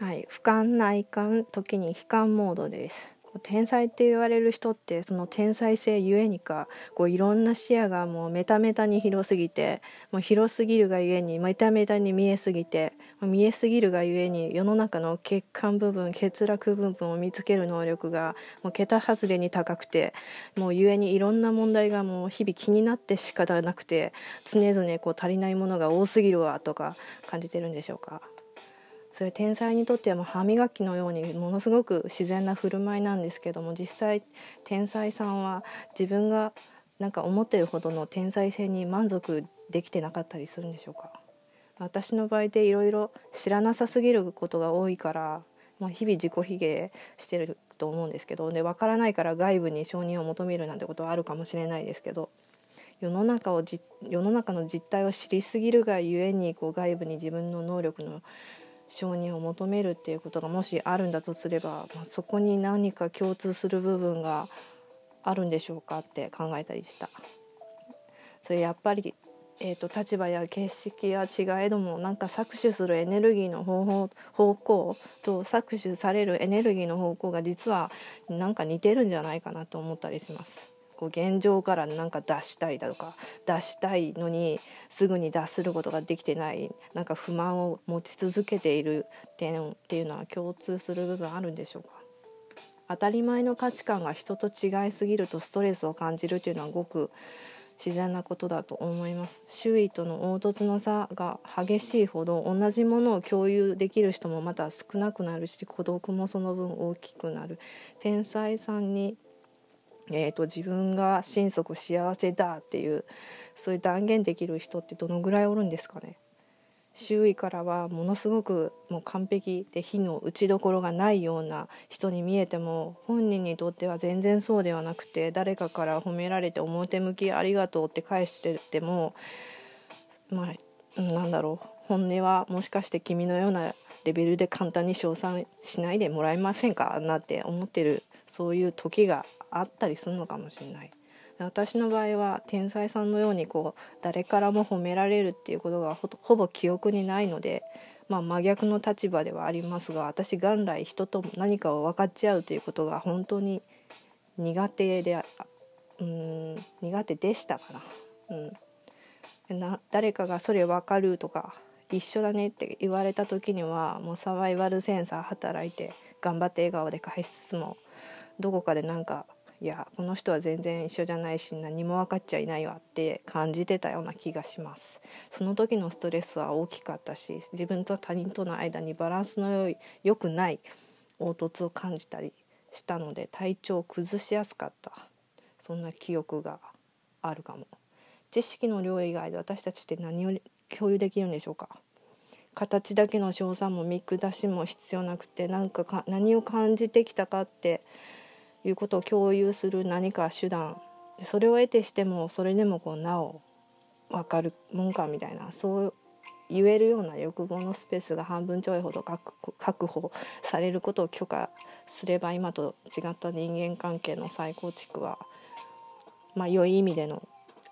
はい、俯瞰内観時に悲観モードです天才って言われる人ってその天才性ゆえにかこういろんな視野がもうメタメタに広すぎてもう広すぎるがゆえにメタメタに見えすぎて見えすぎるがゆえに世の中の欠陥部分欠落部分を見つける能力がもう桁外れに高くてもうゆえにいろんな問題がもう日々気になって仕方なくて常々こう足りないものが多すぎるわとか感じてるんでしょうか？それ天才にとってはもう歯磨きのようにものすごく自然な振る舞いなんですけども実際天才さんは自分がなんか思ってるほどの天才性に満足できてなかったりするんでしょうか？私の場合でいろいろ知らなさすぎることが多いから、まあ、日々自己卑下してると思うんですけどで分からないから外部に承認を求めるなんてことはあるかもしれないですけど世の中をじ世の中の実態を知りすぎるがゆえにこう外部に自分の能力の承認を求めるっていうことがもしあるんだとすれば、まあ、そこに何か共通する部分があるんでしょうかって考えたりした。それやっぱりえーと、立場や形式や違えどもなんか搾取するエネルギーの方法方向と搾取されるエネルギーの方向が実はなんか似てるんじゃないかなと思ったりします。こう現状からなんか出したいだとか出したいのにすぐに脱することができてないなんか不満を持ち続けている点っていうのは共通する部分あるんでしょうか？当たり前の価値観が人と違いすぎるとストレスを感じるっていうのはごく自然なことだと思います。周囲との凹凸の差が激しいほど同じものを共有できる人もまた少なくなるし孤独もその分大きくなる。天才さんにえーと、自分が心底幸せだっていうそういう断言できる人ってどのぐらいおるんですかね。周囲からはものすごくもう完璧で火の打ちどころがないような人に見えても本人にとっては全然そうではなくて誰かから褒められて表向きありがとうって返しててもまあなんだろう本音はもしかして君のようなレベルで簡単に称賛しないでもらえませんか？なって思ってるそういう時があったりするのかもしれない。私の場合は天才さんのようにこう誰からも褒められるっていうことがほぼ記憶にないので、まあ、真逆の立場ではありますが私元来人と何かを分かち合うということが本当に苦手でうん苦手でしたから、うん、な誰かが「それ分かる」とか「一緒だね」って言われた時にはもうサバイバルセンサー働いて頑張って笑顔で返しつつもどこかでなんかいやこの人は全然一緒じゃないし何も分かっちゃいないわって感じてたような気がします。その時のストレスは大きかったし自分と他人との間にバランスの良い良くない凹凸を感じたりしたので体調を崩しやすかった。そんな記憶があるかも。知識の量以外で私たちって何を共有できるんでしょうか。形だけの称賛も見下しも必要なくて何かか何を感じてきたかっていうことを共有する何か手段それを得てしてもそれでもこうなお分かるもんかみたいなそう言えるような欲望のスペースが半分ちょいほど確保されることを許可すれば今と違った人間関係の再構築はまあ良い意味での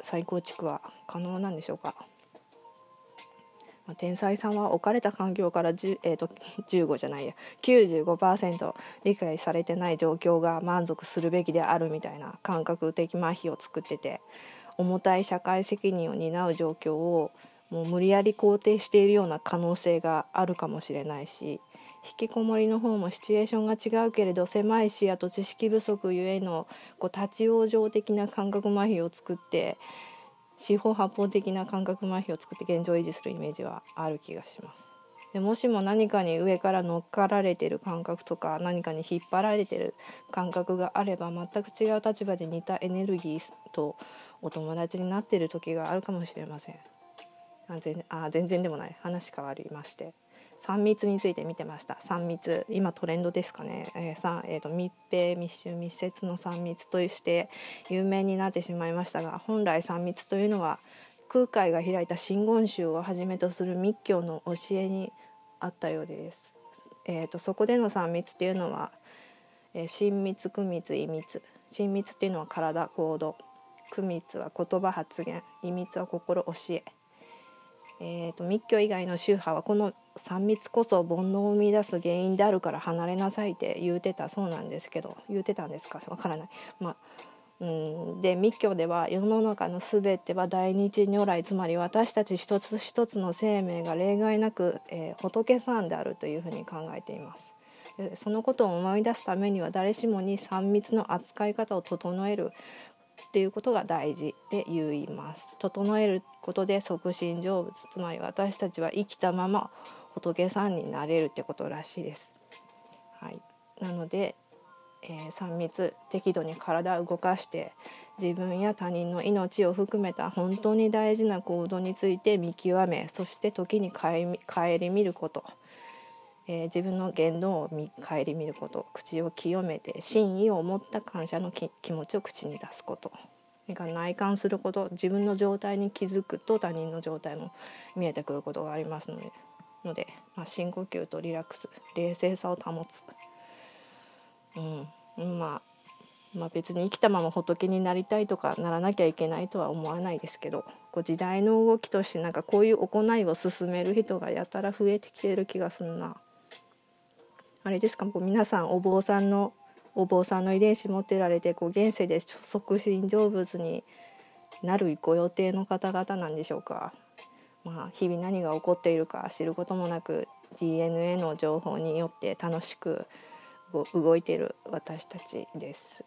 再構築は可能なんでしょうか？まあ、天才さんは置かれた環境から、えーと、15じゃないや95%理解されてない状況が満足するべきであるみたいな感覚的麻痺を作ってて重たい社会責任を担う状況をもう無理やり肯定しているような可能性があるかもしれないし引きこもりの方もシチュエーションが違うけれど狭い視野と知識不足ゆえのこう立ち往生的な感覚麻痺を作って四方八方的な感覚麻痺を作って現状維持するイメージはある気がします。でもしも何かに上から乗っかられてる感覚とか何かに引っ張られてる感覚があれば全く違う立場で似たエネルギーとお友達になってる時があるかもしれません。あ全あ全然でもない話変わりまして3密について見てました。3密今トレンドですかね、えーえーと、密閉密集密接の3密として有名になってしまいましたが本来3密というのは空海が開いた真言宗をはじめとする密教の教えにあったようです。えーと、そこでの3密っていうのは、えー、親密苦密異密親密っていうのは体行動。苦密は言葉発言異密は心教え。えーと密教以外の宗派はこの3密こそ煩悩を生み出す原因であるから離れなさいって言うてたそうなんですけど言うてたんですか？わからない。まあうんで密教では世の中の全ては大日如来つまり私たち一つ一つの生命が例外なく、えー、仏さんであるというふうに考えています。そのことを思い出すためには誰しもに3密の扱い方を整えるっていうことが大事で言います。整えることで即身成仏つまり私たちは生きたまま仏さんになれるってことらしいです。はい、なので、えー、3密適度に体を動かして自分や他人の命を含めた本当に大事な行動について見極めそして時に顧みること。えー、自分の言動を見顧みること口を清めて真意を持った感謝の気持ちを口に出すこと内観すること自分の状態に気づくと他人の状態も見えてくることがありますのでので、まあ、深呼吸とリラックス冷静さを保つ、うん、まあまあ、別に生きたまま仏になりたいとかならなきゃいけないとは思わないですけどこう時代の動きとしてなんかこういう行いを進める人がやたら増えてきてる気がすんな。あれですか？こう皆さんお坊さんのお坊さんの遺伝子持ってられてこう現世で即身成仏になるご予定の方々なんでしょうか？まあ、日々何が起こっているか知ることもなく DNA の情報によって楽しく動いている私たちです。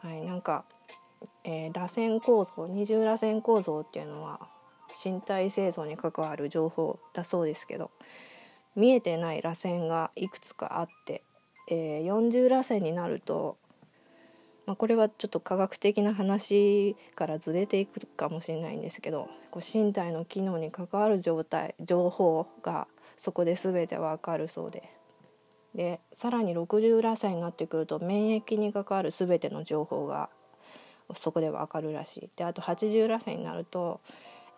はい、なんか、えー、螺旋構造二重螺旋構造っていうのは身体製造に関わる情報だそうですけど見えてない螺旋がいくつかあって、えー、40螺旋になると、まあ、これはちょっと科学的な話からずれていくかもしれないんですけどこう身体の機能に関わる状態情報がそこで全てわかるそうででさらに60螺旋になってくると免疫に関わる全ての情報がそこでわかるらしい。であと80螺旋になると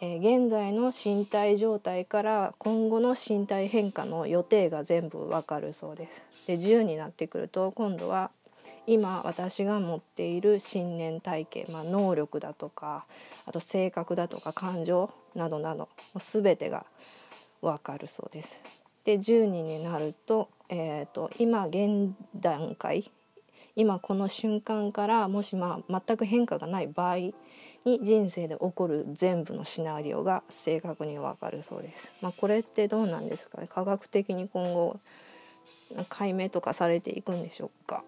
え、現在の身体状態から今後の身体変化の予定が全部わかるそうです。で10になってくると今度は今私が持っている信念体系、まあ、能力だとかあと性格だとか感情などなど全てがわかるそうです。で12になると,、えーと、今現段階今この瞬間からもしまあ全く変化がない場合に人生で起こる全部のシナリオが正確にわかるそうです。まあ、これってどうなんですか科学的に今後解明とかされていくんでしょうか？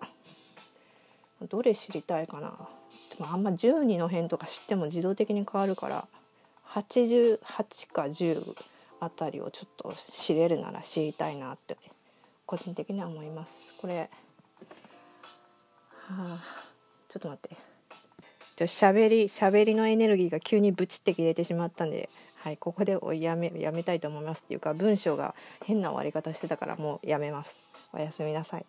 どれ知りたいかなでもあんま12の辺とか知っても自動的に変わるから88か10あたりをちょっと知れるなら知りたいなって個人的には思います。これはあちょっと待って。ちょしゃべりしゃべりのエネルギーが急にブチって切れてしまったんで、はい、ここでやめやめたいと思いますっていうか文章が変な終わり方してたからもうやめます。おやすみなさい。